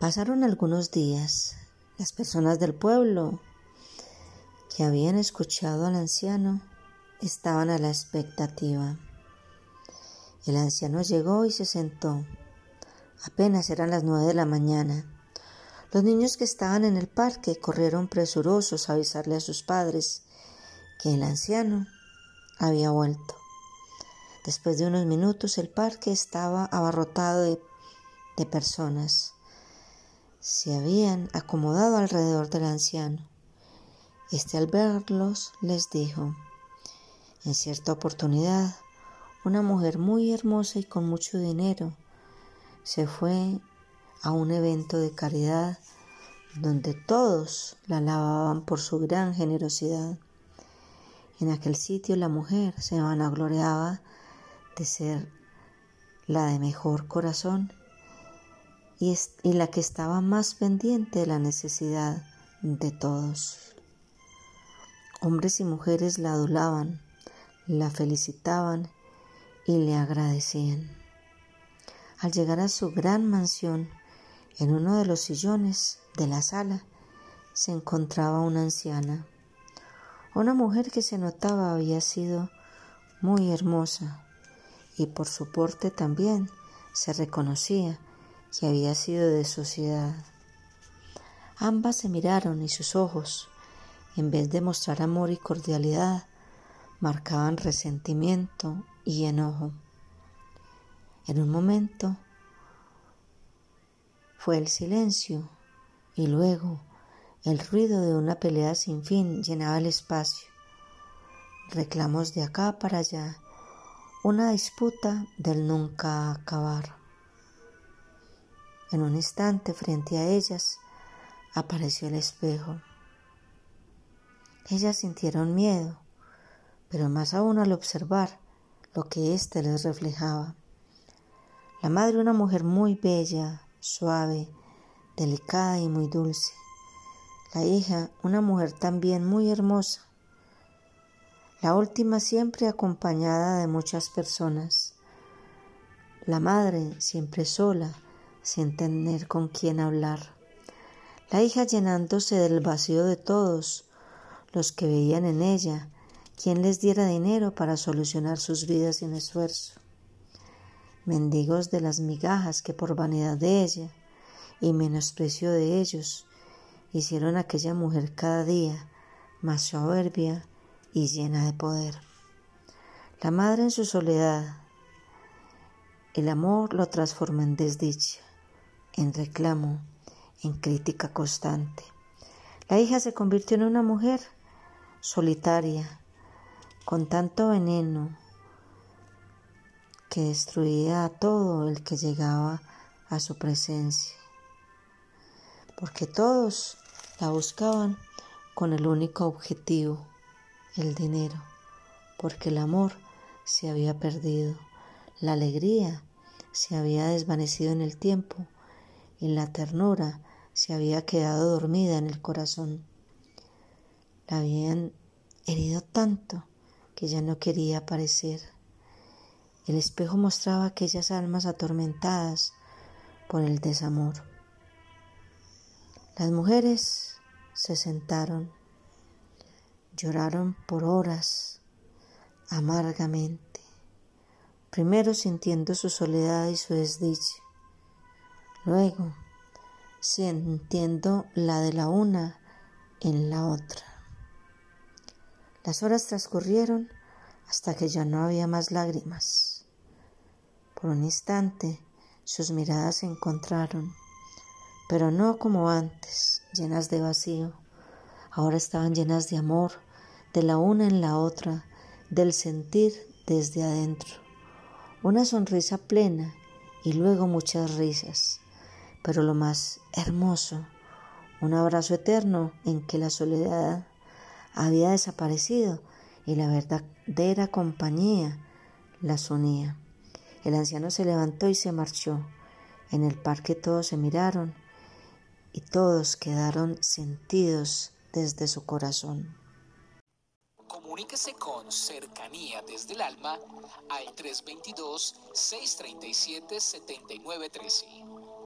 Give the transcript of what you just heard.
Pasaron algunos días. Las personas del pueblo que habían escuchado al anciano estaban a la expectativa. El anciano llegó y se sentó. Apenas eran las nueve de la mañana. Los niños que estaban en el parque corrieron presurosos a avisarle a sus padres que el anciano había vuelto. Después de unos minutos el parque estaba abarrotado de, de personas. Se habían acomodado alrededor del anciano. Este al verlos les dijo, en cierta oportunidad, una mujer muy hermosa y con mucho dinero se fue a un evento de caridad donde todos la alababan por su gran generosidad. En aquel sitio la mujer se vanagloriaba de ser la de mejor corazón y, la que estaba más pendiente de la necesidad de todos. Hombres y mujeres la adulaban, la felicitaban y le agradecían. Al llegar a su gran mansión, en uno de los sillones de la sala se encontraba una anciana, una mujer que se notaba había sido muy hermosa, y por su porte también se reconocía que había sido de sociedad. Ambas se miraron y sus ojos, en vez de mostrar amor y cordialidad, marcaban resentimiento y enojo. En un momento fue el silencio y luego el ruido de una pelea sin fin llenaba el espacio. Reclamos de acá para allá una disputa del nunca acabar. En un instante frente a ellas apareció el espejo. Ellas sintieron miedo, pero más aún al observar lo que éste les reflejaba. La madre una mujer muy bella, suave, delicada y muy dulce. La hija una mujer también muy hermosa, la última siempre acompañada de muchas personas, la madre siempre sola, sin tener con quién hablar, la hija llenándose del vacío de todos los que veían en ella quien les diera dinero para solucionar sus vidas sin esfuerzo, mendigos de las migajas que por vanidad de ella y menosprecio de ellos hicieron a aquella mujer cada día más soberbia y llena de poder. La madre en su soledad, el amor lo transforma en desdicha, en reclamo, en crítica constante. La hija se convirtió en una mujer solitaria, con tanto veneno que destruía a todo el que llegaba a su presencia, porque todos la buscaban con el único objetivo el dinero, porque el amor se había perdido, la alegría se había desvanecido en el tiempo y la ternura se había quedado dormida en el corazón. La habían herido tanto que ya no quería aparecer. El espejo mostraba aquellas almas atormentadas por el desamor. Las mujeres se sentaron Lloraron por horas amargamente, primero sintiendo su soledad y su desdicha, luego sintiendo la de la una en la otra. Las horas transcurrieron hasta que ya no había más lágrimas. Por un instante sus miradas se encontraron, pero no como antes, llenas de vacío. Ahora estaban llenas de amor, de la una en la otra, del sentir desde adentro. Una sonrisa plena y luego muchas risas, pero lo más hermoso, un abrazo eterno en que la soledad había desaparecido y la verdadera compañía las unía. El anciano se levantó y se marchó. En el parque todos se miraron y todos quedaron sentidos desde su corazón. Comuníquese con cercanía desde el alma al 322-637-7913.